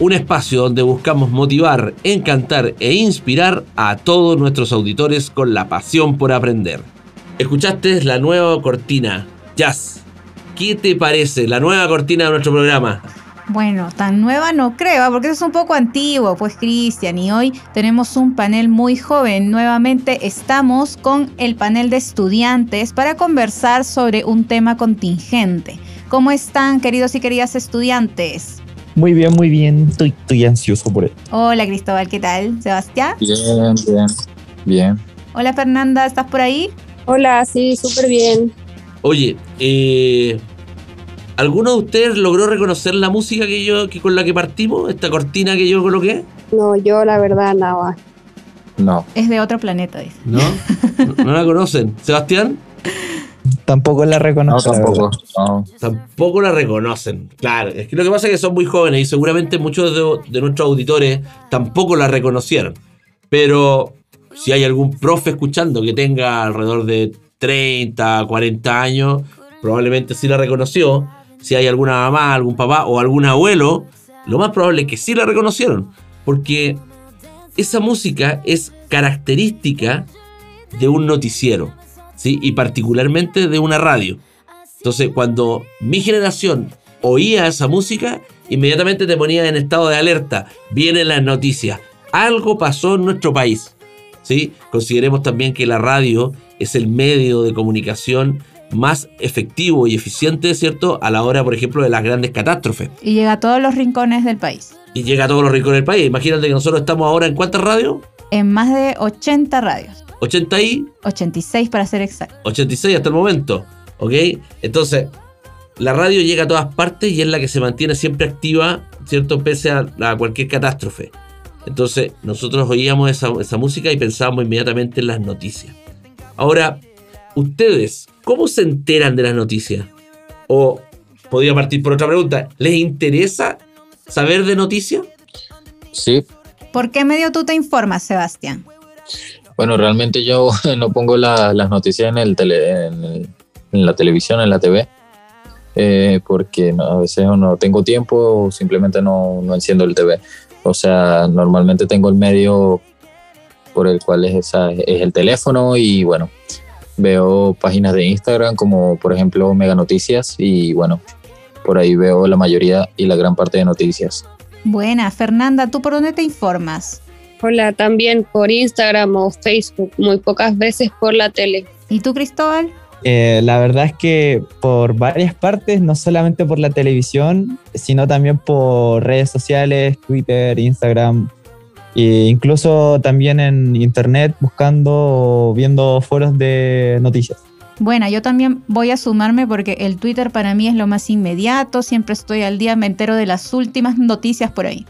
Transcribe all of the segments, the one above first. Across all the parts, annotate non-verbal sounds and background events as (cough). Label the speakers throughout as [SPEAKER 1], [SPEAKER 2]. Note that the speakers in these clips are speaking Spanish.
[SPEAKER 1] un espacio donde buscamos motivar, encantar e inspirar a todos nuestros auditores con la pasión por aprender. Escuchaste la nueva cortina, Jazz. ¿Qué te parece la nueva cortina de nuestro programa?
[SPEAKER 2] Bueno, tan nueva no creo, ¿ah? porque es un poco antiguo, pues Cristian, y hoy tenemos un panel muy joven. Nuevamente estamos con el panel de estudiantes para conversar sobre un tema contingente. ¿Cómo están, queridos y queridas estudiantes?
[SPEAKER 3] Muy bien, muy bien. Estoy, estoy ansioso por esto.
[SPEAKER 2] Hola, Cristóbal, ¿qué tal? ¿Sebastián?
[SPEAKER 4] Bien, bien, bien.
[SPEAKER 2] Hola, Fernanda, ¿estás por ahí?
[SPEAKER 5] Hola, sí, súper bien.
[SPEAKER 1] Oye, eh, ¿alguno de ustedes logró reconocer la música que yo, que con la que partimos? Esta cortina que yo coloqué.
[SPEAKER 5] No, yo la verdad nada.
[SPEAKER 4] No.
[SPEAKER 2] Es de otro planeta, dice.
[SPEAKER 1] ¿No? ¿No, no la conocen? ¿Sebastián? (laughs)
[SPEAKER 3] Tampoco la
[SPEAKER 4] No,
[SPEAKER 3] reconozco. la
[SPEAKER 4] tampoco. No.
[SPEAKER 1] Tampoco la reconocen. Claro, es que lo que pasa es que son muy jóvenes y seguramente muchos de, de nuestros auditores tampoco la reconocieron. Pero si hay algún profe escuchando que tenga alrededor de 30, 40 años, probablemente sí la reconoció. Si hay alguna mamá, algún papá o algún abuelo, lo más probable es que sí la reconocieron. Porque esa música es característica de un noticiero. ¿Sí? Y particularmente de una radio. Entonces, cuando mi generación oía esa música, inmediatamente te ponía en estado de alerta. Vienen las noticias. Algo pasó en nuestro país. ¿sí? Consideremos también que la radio es el medio de comunicación más efectivo y eficiente, ¿cierto? A la hora, por ejemplo, de las grandes catástrofes.
[SPEAKER 2] Y llega a todos los rincones del país.
[SPEAKER 1] Y llega a todos los rincones del país. Imagínate que nosotros estamos ahora en cuántas radios?
[SPEAKER 2] En más de 80 radios.
[SPEAKER 1] 80 y
[SPEAKER 2] 86 para ser exacto.
[SPEAKER 1] 86 hasta el momento. ¿Ok? Entonces, la radio llega a todas partes y es la que se mantiene siempre activa, ¿cierto? Pese a, a cualquier catástrofe. Entonces, nosotros oíamos esa, esa música y pensábamos inmediatamente en las noticias. Ahora, ustedes, ¿cómo se enteran de las noticias? O, podría partir por otra pregunta, ¿les interesa saber de noticias?
[SPEAKER 4] Sí.
[SPEAKER 2] ¿Por qué medio tú te informas, Sebastián?
[SPEAKER 4] Bueno, realmente yo (laughs) no pongo la- las noticias en, el la televisión, en la TV, eh, porque no- a veces no tengo tiempo o simplemente no, no enciendo el TV. O sea, normalmente tengo el medio por el cual es, esa, es el teléfono y bueno, veo páginas de Instagram como por ejemplo Mega Noticias y bueno, por ahí veo la mayoría y la gran parte de noticias.
[SPEAKER 2] Buena, Fernanda, ¿tú por dónde te informas?
[SPEAKER 5] Hola, también por Instagram o Facebook, muy pocas veces por la tele.
[SPEAKER 2] ¿Y tú, Cristóbal?
[SPEAKER 3] Eh, la verdad es que por varias partes, no solamente por la televisión, sino también por redes sociales, Twitter, Instagram, e incluso también en internet buscando o viendo foros de noticias.
[SPEAKER 2] Bueno, yo también voy a sumarme porque el Twitter para mí es lo más inmediato, siempre estoy al día, me entero de las últimas noticias por ahí.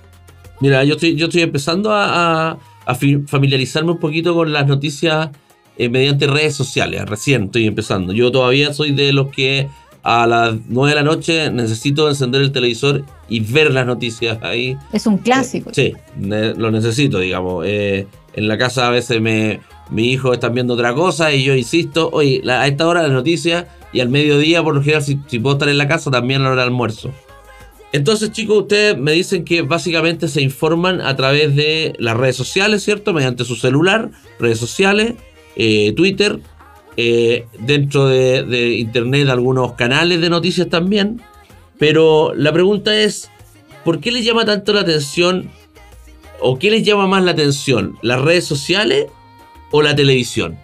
[SPEAKER 1] Mira, yo estoy, yo estoy empezando a, a- a familiarizarme un poquito con las noticias eh, mediante redes sociales. Recién estoy empezando. Yo todavía soy de los que a las 9 de la noche necesito encender el televisor y ver las noticias ahí.
[SPEAKER 2] Es un clásico.
[SPEAKER 1] Sí, lo necesito, digamos. Eh, en la casa a veces me, mi hijo está viendo otra cosa y yo insisto, oye, a esta hora la noticia y al mediodía, por lo general, si, si puedo estar en la casa, también a la hora del almuerzo. Entonces, chicos, ustedes me dicen que básicamente se informan a través de las redes sociales, ¿cierto? Mediante su celular, redes sociales, eh, Twitter, eh, dentro de, de Internet algunos canales de noticias también. Pero la pregunta es, ¿por qué les llama tanto la atención o qué les llama más la atención? ¿Las redes sociales o la televisión?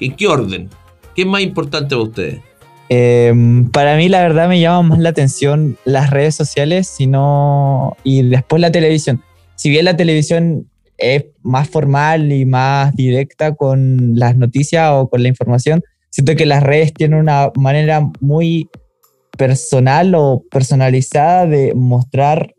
[SPEAKER 1] ¿En qué orden? ¿Qué es más importante para ustedes?
[SPEAKER 3] Eh, para mí, la verdad, me llama más la atención las redes sociales sino, y después la televisión. Si bien la televisión es más formal y más directa con las noticias o con la información, siento que las redes tienen una manera muy personal o personalizada de mostrar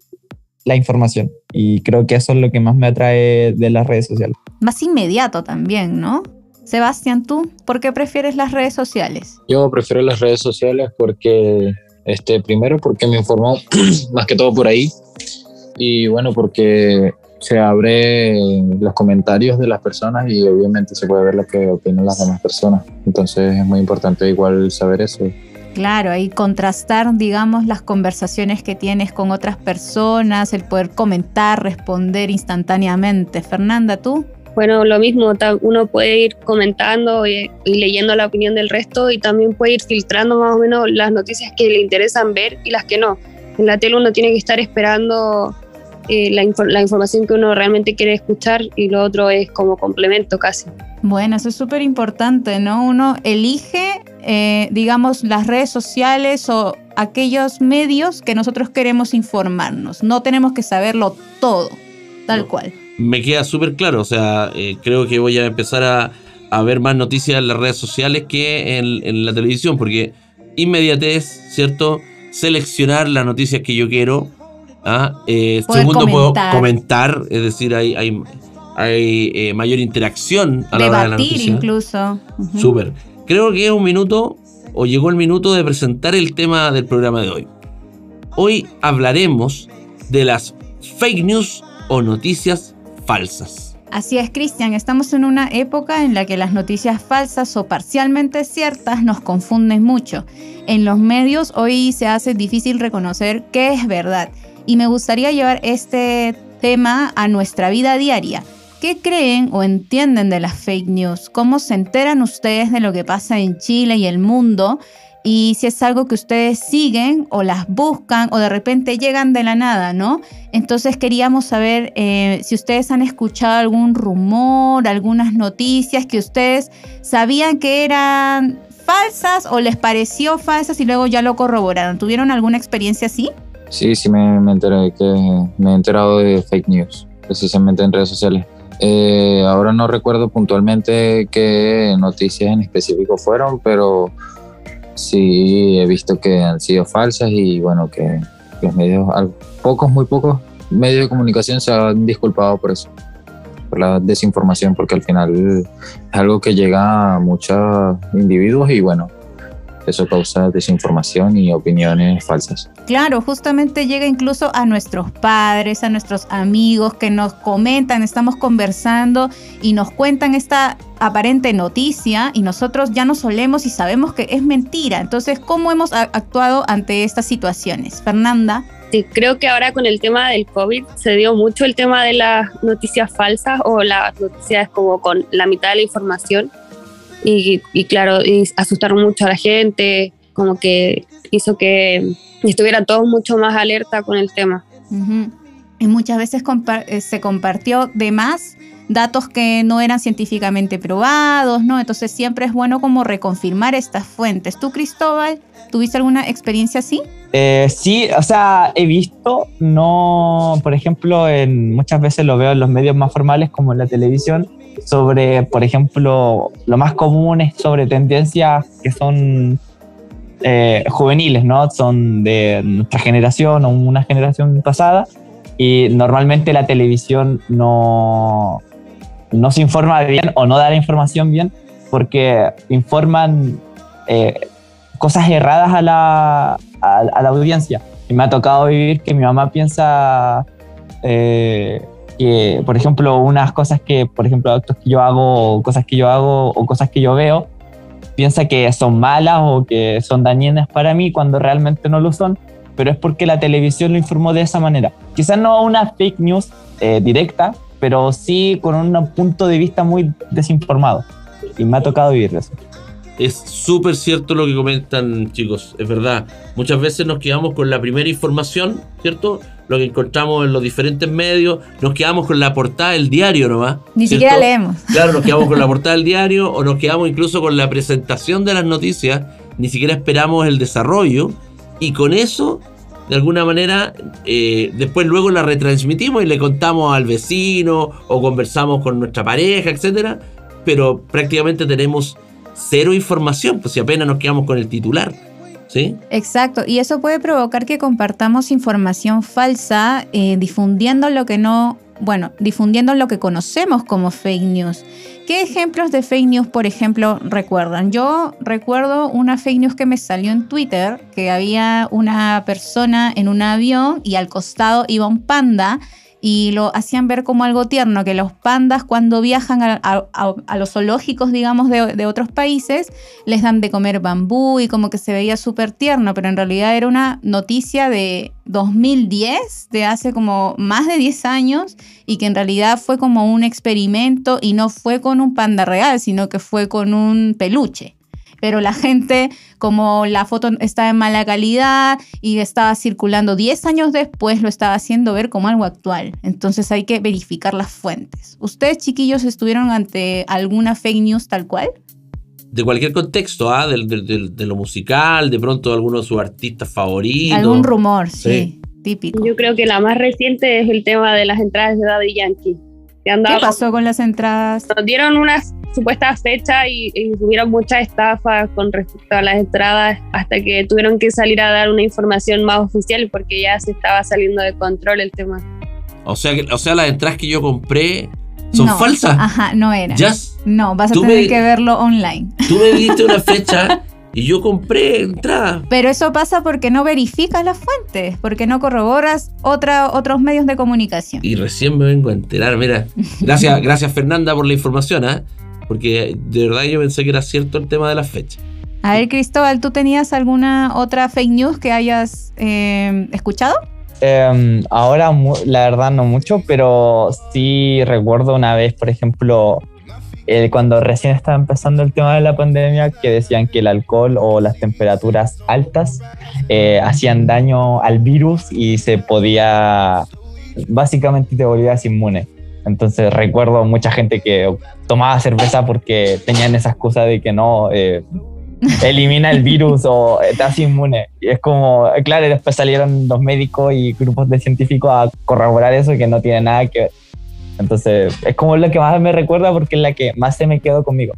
[SPEAKER 3] la información. Y creo que eso es lo que más me atrae de las redes sociales.
[SPEAKER 2] Más inmediato también, ¿no? Sebastián, ¿tú por qué prefieres las redes sociales?
[SPEAKER 4] Yo prefiero las redes sociales porque, este, primero porque me informó (clears throat) más que todo por ahí y bueno, porque se abre los comentarios de las personas y obviamente se puede ver lo que opinan las demás personas. Entonces es muy importante igual saber eso.
[SPEAKER 2] Claro, ahí contrastar, digamos, las conversaciones que tienes con otras personas, el poder comentar, responder instantáneamente. Fernanda, ¿tú?
[SPEAKER 5] Bueno, lo mismo, uno puede ir comentando y, leyendo la opinión del resto y también puede ir filtrando más o menos las noticias que le interesan ver y las que no. En la tele uno tiene que estar esperando eh, la, la, información que uno realmente quiere escuchar y lo otro es como complemento casi.
[SPEAKER 2] Bueno, eso es súper importante, ¿no? Uno elige, eh, digamos, las redes sociales o aquellos medios que nosotros queremos informarnos. No tenemos que saberlo todo, tal cual
[SPEAKER 1] me queda súper claro. O sea, eh, creo que voy a empezar a, ver más noticias en las redes sociales que en, la televisión, porque inmediatez, ¿cierto? Seleccionar las noticias que yo quiero. ¿ah? Eh, segundo, puedo comentar, es decir, hay, hay, hay eh, mayor interacción a la hora de la noticia.
[SPEAKER 2] incluso.
[SPEAKER 1] Súper. Creo que es un minuto, o llegó el minuto de presentar el tema del programa de hoy. Hoy hablaremos de las fake news o noticias
[SPEAKER 2] Así es, Cristian, estamos en una época en la que las noticias falsas o parcialmente ciertas nos confunden mucho. En los medios hoy se hace difícil reconocer qué es verdad y me gustaría llevar este tema a nuestra vida diaria. ¿Qué creen o entienden de las fake news? ¿Cómo se enteran ustedes de lo que pasa en Chile y el mundo? Y si es algo que ustedes siguen o las buscan o de repente llegan de la nada, ¿no? Entonces queríamos saber eh, si ustedes han escuchado algún rumor, algunas noticias que ustedes sabían que eran falsas o les pareció falsas y luego ya lo corroboraron. ¿Tuvieron alguna experiencia así?
[SPEAKER 4] Sí, sí me, me enteré que me he enterado de fake news, precisamente en redes sociales. Eh, ahora no recuerdo puntualmente qué noticias en específico fueron, pero sí he visto que han sido falsas y bueno, que los medios, pocos, muy pocos medios de comunicación se han disculpado por eso, por la desinformación, porque al final es algo que llega a muchos individuos y bueno, eso causa desinformación y opiniones falsas.
[SPEAKER 2] Claro, justamente llega incluso a nuestros padres, a nuestros amigos que nos comentan, estamos conversando y nos cuentan esta aparente noticia y nosotros ya nos solemos y sabemos que es mentira. Entonces, ¿cómo hemos actuado ante estas situaciones? Fernanda.
[SPEAKER 5] Sí, creo que ahora con el tema del COVID se dio mucho el tema de las noticias falsas o las noticias como con la mitad de la información y, claro, y asustaron mucho a la gente, como que hizo que estuvieran todos mucho más alerta con el tema.
[SPEAKER 2] Y muchas veces eh, se compartió de más datos que no eran científicamente probados, ¿no? Entonces siempre es bueno como reconfirmar estas fuentes. ¿Tú, Cristóbal, tuviste alguna experiencia así?
[SPEAKER 3] Eh, sí, o sea, he visto, no, por ejemplo, en, muchas veces lo veo en los medios más formales como en la televisión, sobre, por ejemplo, lo más común es sobre tendencias que son eh, juveniles, ¿no? Son de nuestra generación o una generación pasada y normalmente la televisión no, no se informa bien o no da la información bien porque informan eh, cosas erradas a la, a, la audiencia. Y me ha tocado vivir que mi mamá piensa eh, que, por ejemplo, unas cosas que, por ejemplo, actos que yo hago, cosas que yo hago o cosas que yo veo, piensa que son malas o que son dañinas para mí cuando realmente no lo son, pero es porque la televisión lo informó de esa manera. Quizás no una fake news eh, directa, pero sí con un punto de vista muy desinformado. Y me ha tocado vivir eso.
[SPEAKER 1] Es súper cierto lo que comentan, chicos, es verdad. Muchas veces nos quedamos con la primera información, ¿cierto? Lo que encontramos en los diferentes medios, nos quedamos con la portada del diario nomás.
[SPEAKER 2] Ni siquiera leemos. (laughs)
[SPEAKER 1] Claro, nos quedamos con la (laughs) portada del diario o nos quedamos incluso con la presentación de las noticias, ni siquiera esperamos el desarrollo y con eso de alguna manera, eh, después luego la retransmitimos y le contamos al vecino o conversamos con nuestra pareja, etcétera, pero prácticamente tenemos cero información, pues si apenas nos quedamos con el titular. ¿Sí?
[SPEAKER 2] Exacto, y eso puede provocar que compartamos información falsa, eh, difundiendo lo que no, bueno, difundiendo lo que conocemos como fake news. ¿Qué ejemplos de fake news, por ejemplo, recuerdan? Yo recuerdo una fake news que me salió en Twitter, que había una persona en un avión y al costado iba un panda y lo hacían ver como algo tierno, que los pandas cuando viajan a, los zoológicos, digamos, de, de otros países, les dan de comer bambú y como que se veía súper tierno, pero en realidad era una noticia de 2010, de hace como más de 10 años, y que en realidad fue como un experimento y no fue con un panda real, sino que fue con un peluche. Pero la gente, como la foto estaba en mala calidad y estaba circulando 10 años después, lo estaba haciendo ver como algo actual. Entonces hay que verificar las fuentes. ¿Ustedes, chiquillos, estuvieron ante alguna fake news tal cual?
[SPEAKER 1] De cualquier contexto, ¿ah? Del- del- del- de lo musical, de pronto alguno de sus artistas favoritos.
[SPEAKER 2] Algún rumor, sí,
[SPEAKER 1] Sí.
[SPEAKER 2] típico.
[SPEAKER 5] Yo creo que la más reciente es el tema de las entradas de Daddy Yankee. Que
[SPEAKER 2] ¿Qué pasó con las entradas?
[SPEAKER 5] Nos dieron una supuesta fecha y, y hubieron muchas estafas con respecto a las entradas hasta que tuvieron que salir a dar una información más oficial porque ya se estaba saliendo de control el tema.
[SPEAKER 1] O sea, que, o sea, las entradas que yo compré son
[SPEAKER 2] No.
[SPEAKER 1] falsas.
[SPEAKER 2] Ajá, no era.
[SPEAKER 1] Jazz,
[SPEAKER 2] No, vas a
[SPEAKER 1] Tú
[SPEAKER 2] tener
[SPEAKER 1] me-
[SPEAKER 2] que verlo online.
[SPEAKER 1] tú me diste una fecha (laughs) y yo compré entradas.
[SPEAKER 2] Pero eso pasa porque no verificas las fuentes, porque no corroboras otra, otros medios de comunicación.
[SPEAKER 1] Y recién me vengo a enterar, mira. (laughs) Gracias, gracias Fernanda por la información, ¿ah? Porque de verdad yo pensé que era cierto el tema de las fechas.
[SPEAKER 2] A ver, Cristóbal, ¿tú tenías alguna otra fake news que hayas eh, escuchado?
[SPEAKER 3] Em, ahora, la verdad, no mucho, pero sí recuerdo una vez, por ejemplo, eh, cuando recién estaba empezando el tema de la pandemia, que decían que el alcohol o las temperaturas altas eh, hacían daño al virus y se podía, básicamente te volvías inmune. Entonces recuerdo mucha gente que tomaba cerveza porque tenían esa excusa de que no, eh, elimina el virus o te hace inmune. Y es como, claro, después salieron los médicos y grupos de científicos a corroborar eso que no tiene nada que ver. Entonces, es como lo que más me recuerda porque es la que más se me quedó conmigo.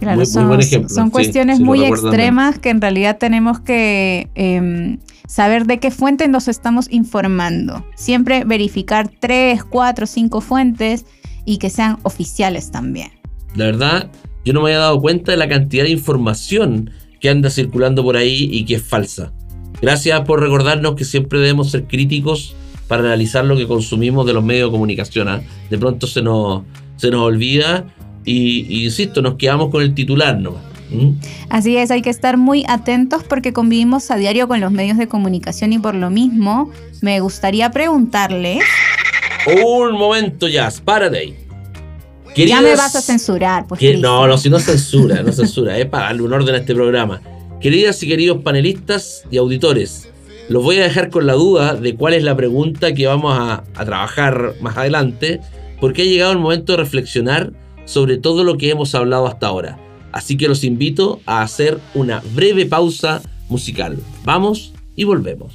[SPEAKER 2] Claro,
[SPEAKER 1] Muy- muy
[SPEAKER 2] son,
[SPEAKER 1] buen ejemplo,
[SPEAKER 2] son cuestiones
[SPEAKER 1] sí
[SPEAKER 2] muy extremas que en realidad tenemos que em, saber de qué fuente nos estamos informando. Siempre verificar tres, cuatro, cinco fuentes y que sean oficiales también.
[SPEAKER 1] La verdad, yo no me había dado cuenta de la cantidad de información que anda circulando por ahí y que es falsa. Gracias por recordarnos que siempre debemos ser críticos para analizar lo que consumimos de los medios de comunicación. ¿ah? De pronto se nos, se nos olvida y, y insisto, nos quedamos con el titular nomás. ¿Mm?
[SPEAKER 2] Así es, hay que estar muy atentos porque convivimos a diario con los medios de comunicación y por lo mismo me gustaría preguntarle,
[SPEAKER 1] Un momento, Jazz, párate ahí.
[SPEAKER 2] ya me vas a censurar, pues
[SPEAKER 1] Que- no, no, si no censura, no (laughs) censura, es para darle un orden a este programa. Queridas y queridos panelistas y auditores, los voy a dejar con la duda de cuál es la pregunta que vamos a, trabajar más adelante, porque ha llegado el momento de reflexionar sobre todo lo que hemos hablado hasta ahora. Así que los invito a hacer una breve pausa musical. Vamos y volvemos.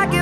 [SPEAKER 6] get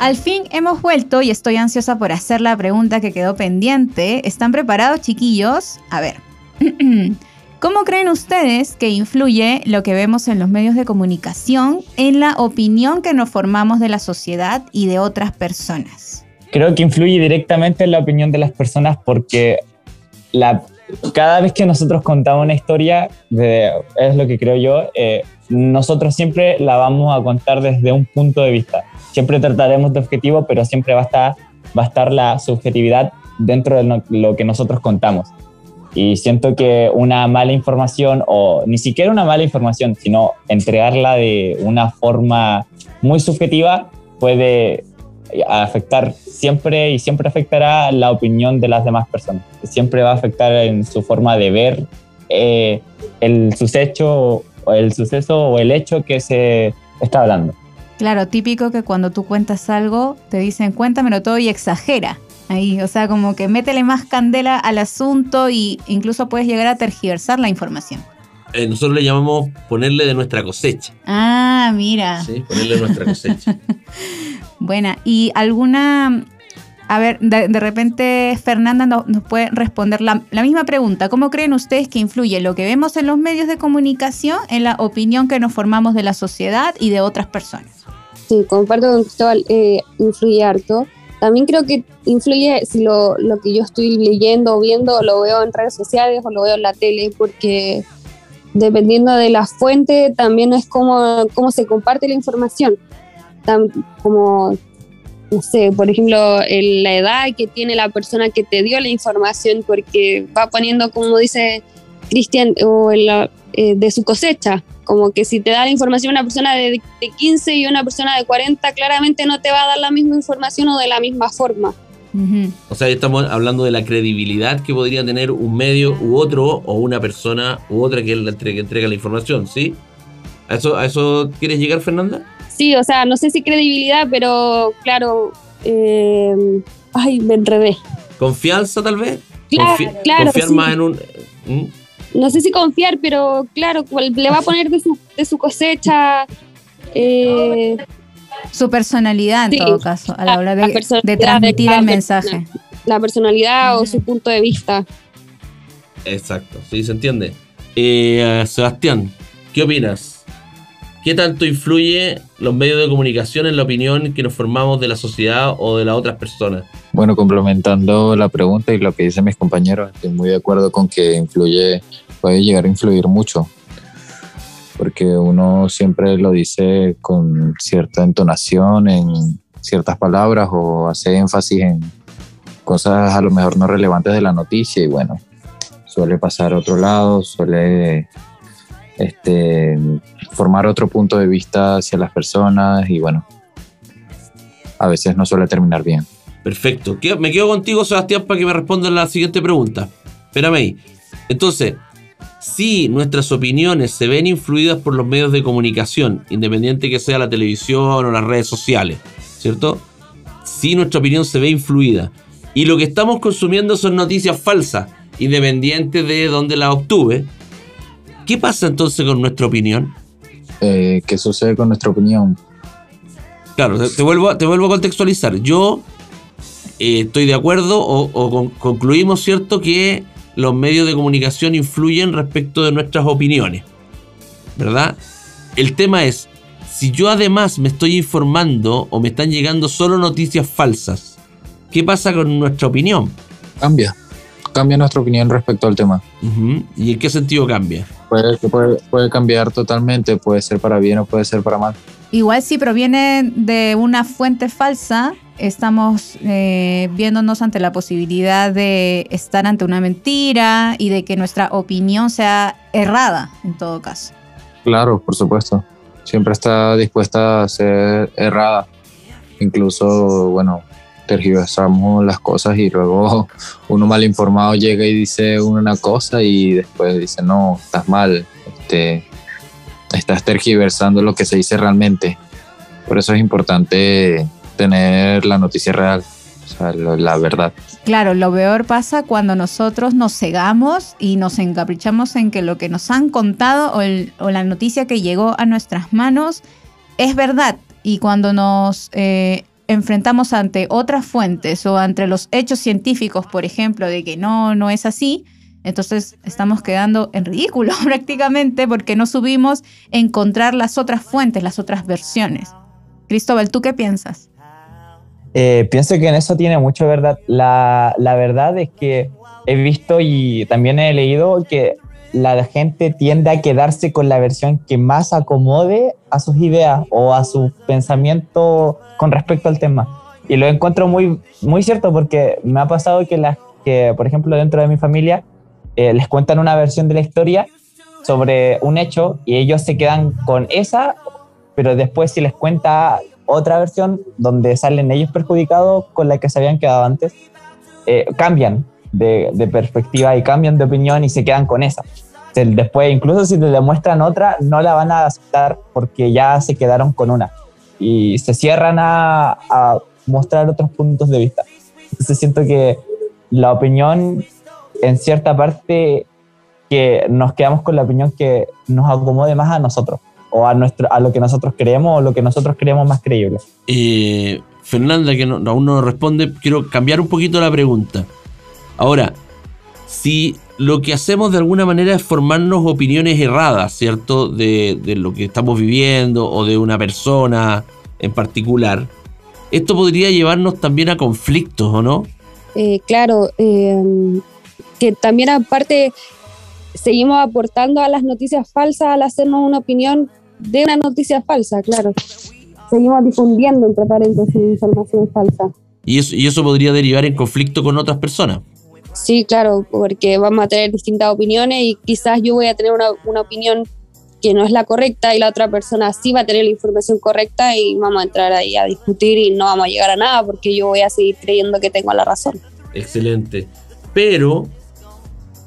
[SPEAKER 2] Al fin hemos vuelto y estoy ansiosa por hacer la pregunta que quedó pendiente. ¿Están preparados, chiquillos? A ver. (clears throat) ¿Cómo creen ustedes que influye lo que vemos en los medios de comunicación en la opinión que nos formamos de la sociedad y de otras personas?
[SPEAKER 3] Creo que influye directamente en la opinión de las personas porque cada vez que nosotros contamos una historia, es lo que creo yo, eh, nosotros siempre la vamos a contar desde un punto de vista. Siempre trataremos de objetivo, pero siempre va a estar, va a estar la subjetividad dentro de lo- que nosotros contamos. Y siento que una mala información, o ni siquiera una mala información, sino entregarla de una forma muy subjetiva, puede afectar siempre y siempre afectará la opinión de las demás personas. Siempre va a afectar en su forma de ver eh, el suceso o el suceso o el hecho que se está hablando.
[SPEAKER 2] Claro, típico que cuando tú cuentas algo te dicen cuéntamelo todo y exagera. Ahí, o sea, como que métele más candela al asunto y incluso puedes llegar a tergiversar la información.
[SPEAKER 1] Eh, nosotros le llamamos ponerle de nuestra cosecha.
[SPEAKER 2] Ah, mira.
[SPEAKER 1] ¿sí? Ponerle de nuestra cosecha. (laughs)
[SPEAKER 2] Buena. ¿Y alguna... A ver, de, repente Fernanda no- nos puede responder la, misma pregunta. ¿Cómo creen ustedes que influye lo que vemos en los medios de comunicación en la opinión que nos formamos de la sociedad y de otras personas?
[SPEAKER 5] Sí, comparto con Cristóbal, eh, influye harto. También creo que influye si lo, que yo estoy leyendo o viendo lo veo en redes sociales o lo veo en la tele, porque dependiendo de la fuente también es cómo se comparte la información. Como, no sé, por ejemplo, el- la edad que tiene la persona que te dio la información, porque va poniendo, como dice Cristian, o en la- eh, de su cosecha. Como que si te da la información una persona de, de 15 y una persona de 40, claramente no te va a dar la misma información o de la misma forma.
[SPEAKER 1] O sea, estamos hablando de la credibilidad que podría tener un medio u otro, o una persona u otra que, la entre- que entrega la información, ¿sí? ¿A eso, ¿A eso quieres llegar, Fernanda?
[SPEAKER 5] Sí, o sea, no sé si credibilidad, pero claro, eh, ay, me enredé.
[SPEAKER 1] ¿Confianza, tal vez?
[SPEAKER 5] Claro,
[SPEAKER 1] Confi-
[SPEAKER 5] claro,
[SPEAKER 1] Confiar
[SPEAKER 5] sí.
[SPEAKER 1] más en un. ¿Mm?
[SPEAKER 5] No sé si confiar, pero claro, le va a poner de su, de su cosecha. eh,
[SPEAKER 2] Su personalidad en
[SPEAKER 5] Sí,
[SPEAKER 2] todo caso, a la hora de, transmitir el mensaje.
[SPEAKER 5] la personalidad o su punto de vista.
[SPEAKER 1] Exacto, sí, se entiende. Eh, Sebastián, ¿qué opinas? ¿Qué tanto influye los medios de comunicación en la opinión que nos formamos de la sociedad o de las otras personas?
[SPEAKER 4] Bueno, complementando la pregunta y lo que dicen mis compañeros, estoy muy de acuerdo con que influye, puede llegar a influir mucho, porque uno siempre lo dice con cierta entonación en ciertas palabras o hace énfasis en cosas a lo mejor no relevantes de la noticia y bueno, suele pasar a otro lado, suele este, formar otro punto de vista hacia las personas y bueno, a veces no suele terminar bien.
[SPEAKER 1] Perfecto. Me quedo contigo, Sebastián, para que me respondan la siguiente pregunta. Espérame ahí. Entonces, si nuestras opiniones se ven influidas por los medios de comunicación, independiente que sea la televisión o las redes sociales, ¿cierto? Si nuestra opinión se ve influida y lo que estamos consumiendo son noticias falsas, independiente de dónde las obtuve, ¿qué pasa entonces con nuestra opinión?
[SPEAKER 4] Eh, ¿Qué sucede con nuestra opinión?
[SPEAKER 1] Claro, te, te vuelvo, a- te vuelvo a contextualizar. Yo eh, estoy de acuerdo o, o con- concluimos, ¿cierto?, que los medios de comunicación influyen respecto de nuestras opiniones. ¿Verdad? El tema es, si yo además me estoy informando o me están llegando solo noticias falsas, ¿qué pasa con nuestra opinión?
[SPEAKER 4] Cambia. Cambia nuestra opinión respecto al tema.
[SPEAKER 1] ¿Y en qué sentido cambia?
[SPEAKER 4] Puede, puede, puede cambiar totalmente, puede ser para bien o puede ser para mal.
[SPEAKER 2] Igual si proviene de una fuente falsa, estamos eh, viéndonos ante la posibilidad de estar ante una mentira y de que nuestra opinión sea errada en todo caso.
[SPEAKER 4] Claro, por supuesto. Siempre está dispuesta a ser errada. Incluso, bueno, tergiversamos las cosas y luego (laughs) uno mal informado llega y dice una cosa y después dice, no, estás mal, este, estás tergiversando lo que se dice realmente. Por eso es importante tener la noticia real, o sea, lo- la verdad.
[SPEAKER 2] Claro, lo peor pasa cuando nosotros nos cegamos y nos encaprichamos en que lo que nos han contado o, el- o la noticia que llegó a nuestras manos es verdad. Y cuando nos eh, enfrentamos ante otras fuentes o ante los hechos científicos, por ejemplo, de que no, no es así, entonces estamos quedando en ridículo (laughs) prácticamente porque no subimos encontrar las otras fuentes, las otras versiones. Cristóbal, ¿tú qué piensas?
[SPEAKER 3] Eh, pienso que en eso tiene mucho verdad. La verdad es que he visto y también he leído que la gente tiende a quedarse con la versión que más acomode a sus ideas o a su pensamiento con respecto al tema. Y lo encuentro muy, muy cierto porque me ha pasado que, las que, por ejemplo, dentro de mi familia, eh, les cuentan una versión de la historia sobre un hecho y ellos se quedan con esa, pero después si les cuenta otra versión donde salen ellos perjudicados con la que se habían quedado antes, eh, cambian de, de perspectiva y cambian de opinión y se quedan con esa. Después, incluso si te demuestran otra, no la van a aceptar porque ya se quedaron con una y se cierran a, a mostrar otros puntos de vista. Entonces siento que la opinión, en cierta parte, que nos quedamos con la opinión que nos acomode más a nosotros o a, nuestro, a lo que nosotros creemos o lo que nosotros creemos más creíble.
[SPEAKER 1] Eh, Fernanda, que no- aún no responde, quiero cambiar un poquito la pregunta. Ahora, si lo que hacemos de alguna manera es formarnos opiniones erradas, ¿cierto? De, de lo que estamos viviendo o de una persona en particular, esto podría llevarnos también a conflictos, ¿o no?
[SPEAKER 5] Eh, claro, eh, que también aparte seguimos aportando a las noticias falsas al hacernos una opinión de una noticia falsa, claro. Seguimos difundiendo, entre paréntesis, información falsa.
[SPEAKER 1] Y eso, y eso podría derivar en conflicto con otras personas.
[SPEAKER 5] Sí, claro, porque vamos a tener distintas opiniones y quizás yo voy a tener una, una opinión que no es la correcta y la otra persona sí va a tener la información correcta y vamos a entrar ahí a discutir y no vamos a llegar a nada porque yo voy a seguir creyendo que tengo la razón.
[SPEAKER 1] Excelente. Pero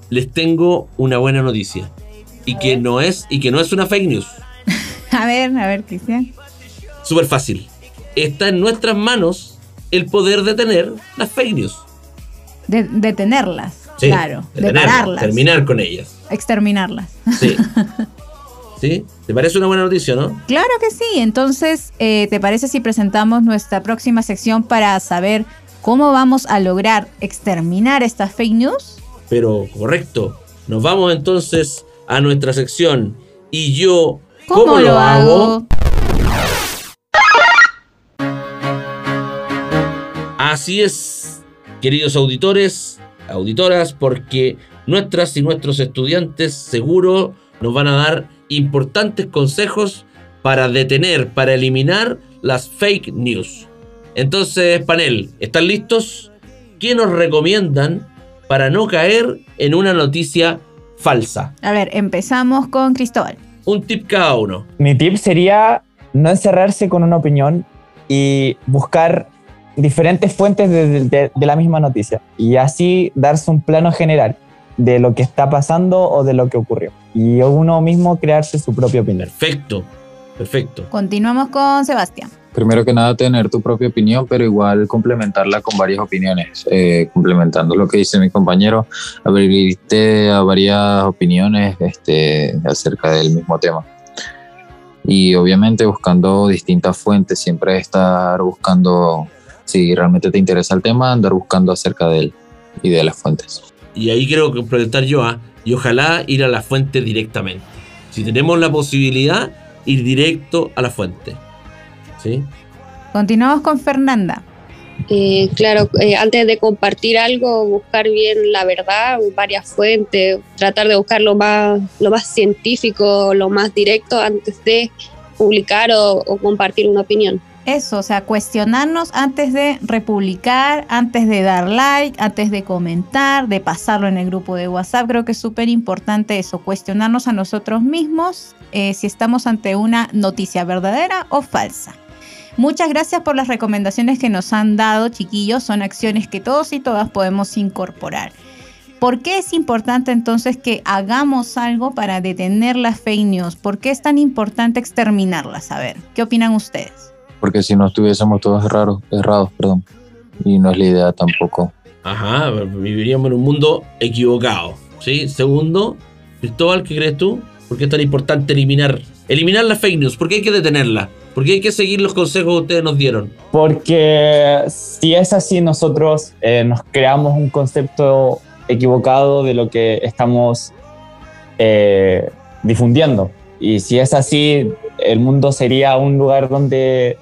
[SPEAKER 1] les tengo una buena noticia. Y que no es, y que no es una fake news. (laughs)
[SPEAKER 2] A ver, a ver, Cristian.
[SPEAKER 1] Súper fácil. Está en nuestras manos el poder detener las fake news.
[SPEAKER 2] De, detenerlas,
[SPEAKER 1] Sí,
[SPEAKER 2] claro. De
[SPEAKER 1] detenerlas. Terminar con ellas.
[SPEAKER 2] Exterminarlas.
[SPEAKER 1] Sí. (laughs) ¿Sí? ¿Te parece una buena noticia, no?
[SPEAKER 2] Claro que sí. Entonces, eh, ¿te parece si presentamos nuestra próxima sección para saber cómo vamos a lograr exterminar estas fake news?
[SPEAKER 1] Pero correcto. Nos vamos entonces a nuestra sección. Y yo,
[SPEAKER 2] ¿Cómo, lo hago?
[SPEAKER 1] Así es, queridos auditores, auditoras, porque nuestras y nuestros estudiantes seguro nos van a dar importantes consejos para detener, para eliminar las fake news. Entonces, panel, ¿están listos? ¿Qué nos recomiendan para no caer en una noticia falsa?
[SPEAKER 2] A ver, empezamos con Cristóbal.
[SPEAKER 1] Un tip cada uno.
[SPEAKER 3] Mi tip sería no encerrarse con una opinión y buscar diferentes fuentes de, de- de la misma noticia y así darse un plano general de lo que está pasando o de lo que ocurrió y uno mismo crearse su propia opinión.
[SPEAKER 1] Perfecto, perfecto.
[SPEAKER 2] Continuamos con Sebastián.
[SPEAKER 4] Primero que nada, tener tu propia opinión, pero igual complementarla con varias opiniones. Eh, complementando lo que dice mi compañero, abrirte a varias opiniones este, acerca del mismo tema. Y obviamente buscando distintas fuentes, siempre estar buscando, si realmente te interesa el tema, andar buscando acerca de él y de las fuentes.
[SPEAKER 1] Y ahí quiero complementar yo, ¿ah? y ojalá ir a la fuente directamente. Si tenemos la posibilidad, ir directo a la fuente. ¿Sí?
[SPEAKER 2] Continuamos con Fernanda.
[SPEAKER 5] Eh, claro, eh, antes de compartir algo, buscar bien la verdad, varias fuentes, tratar de buscar lo más, lo más científico, lo más directo antes de publicar o, o compartir una opinión.
[SPEAKER 2] Eso, o sea, cuestionarnos antes de republicar, antes de dar like, antes de comentar, de pasarlo en el grupo de WhatsApp. Creo que es súper importante eso, cuestionarnos a nosotros mismos eh, si estamos ante una noticia verdadera o falsa. Muchas gracias por las recomendaciones que nos han dado, chiquillos. Son acciones que todos y todas podemos incorporar. ¿Por qué es importante entonces que hagamos algo para detener las fake news? ¿Por qué es tan importante exterminarlas? A ver, ¿qué opinan ustedes?
[SPEAKER 4] Porque si no estuviésemos todos errados, errados perdón. y no es la idea tampoco.
[SPEAKER 1] Ajá, viviríamos en un mundo equivocado. ¿sí? Segundo, Cristóbal, ¿qué crees tú? ¿Por qué es tan importante eliminar, eliminar las fake news? ¿Por qué hay que detenerla? ¿Por qué hay que seguir los consejos que ustedes nos dieron?
[SPEAKER 3] Porque si es así, nosotros eh, nos creamos un concepto equivocado de lo que estamos eh, difundiendo. Y si es así, el mundo sería un lugar donde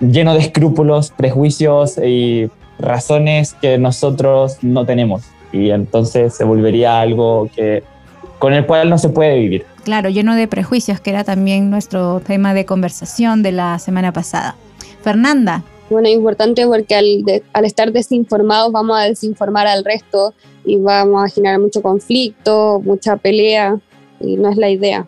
[SPEAKER 3] lleno de escrúpulos, prejuicios y razones que nosotros no tenemos. Y entonces se volvería algo que, con el cual no se puede vivir.
[SPEAKER 2] Claro, lleno de prejuicios, que era también nuestro tema de conversación de la semana pasada. Fernanda,
[SPEAKER 5] Bueno, es importante porque al, de- al estar desinformados vamos a desinformar al resto y vamos a generar mucho conflicto, mucha pelea y no es la idea.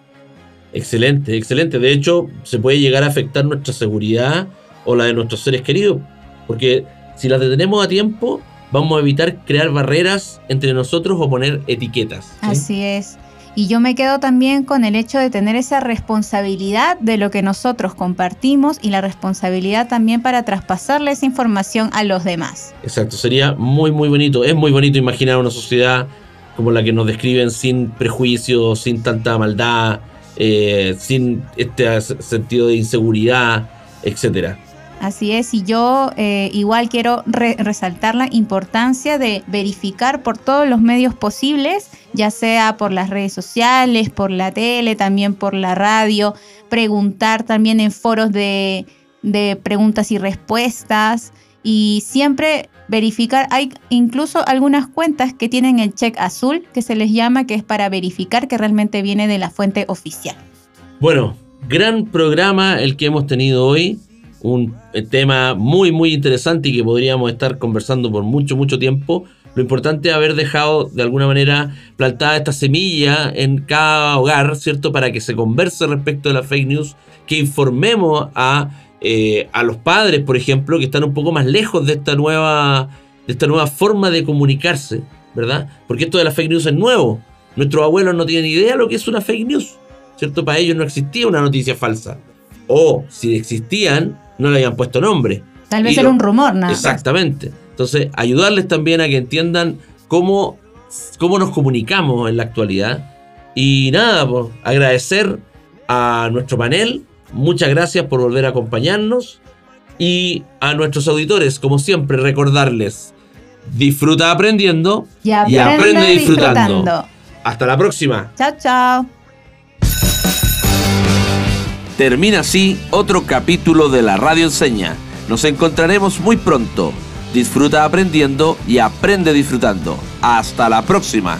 [SPEAKER 1] Excelente, excelente. De hecho, se puede llegar a afectar nuestra seguridad o la de nuestros seres queridos. Porque si las detenemos a tiempo, vamos a evitar crear barreras entre nosotros o poner etiquetas. ¿sí?
[SPEAKER 2] así es. Y yo me quedo también con el hecho de tener esa responsabilidad de lo que nosotros compartimos y la responsabilidad también para traspasarle esa información a los demás.
[SPEAKER 1] Exacto, sería muy, muy bonito. Es muy bonito imaginar una sociedad como la que nos describen sin prejuicios, sin tanta maldad, eh, sin este sentido de inseguridad, etcétera.
[SPEAKER 2] Así es, y yo eh, igual quiero re- resaltar la importancia de verificar por todos los medios posibles, ya sea por las redes sociales, por la tele, también por la radio, preguntar también en foros de, de preguntas y respuestas y siempre verificar, hay incluso algunas cuentas que tienen el check azul que se les llama, que es para verificar que realmente viene de la fuente oficial.
[SPEAKER 1] Bueno, gran programa el que hemos tenido hoy. Un eh, tema muy, muy interesante y que podríamos estar conversando por mucho, mucho tiempo. Lo importante es haber dejado de alguna manera plantada esta semilla en cada hogar, ¿cierto? Para que se converse respecto de las fake news, que informemos a, eh, a los padres, por ejemplo, que están un poco más lejos de esta nueva, de esta nueva forma de comunicarse, ¿verdad? Porque esto de las fake news es nuevo. Nuestros abuelos no tienen idea de lo que es una fake news. ¿cierto? Para ellos no existía una noticia falsa. O si existían, no le habían puesto nombre.
[SPEAKER 2] Tal vez
[SPEAKER 1] Y
[SPEAKER 2] era
[SPEAKER 1] lo-
[SPEAKER 2] un rumor, nada.
[SPEAKER 1] Exactamente. Entonces, ayudarles también a que entiendan cómo, cómo nos comunicamos en la actualidad. Y nada, pues, agradecer a nuestro panel. Muchas gracias por volver a acompañarnos. Y a nuestros auditores, como siempre, recordarles, disfruta aprendiendo.
[SPEAKER 2] Y
[SPEAKER 1] Y
[SPEAKER 2] aprende,
[SPEAKER 1] aprende disfrutando.
[SPEAKER 2] disfrutando.
[SPEAKER 1] Hasta la próxima.
[SPEAKER 2] Chao, chao.
[SPEAKER 1] Termina así otro capítulo de la Radio Enseña. Nos encontraremos muy pronto. Disfruta aprendiendo y aprende disfrutando. Hasta la próxima.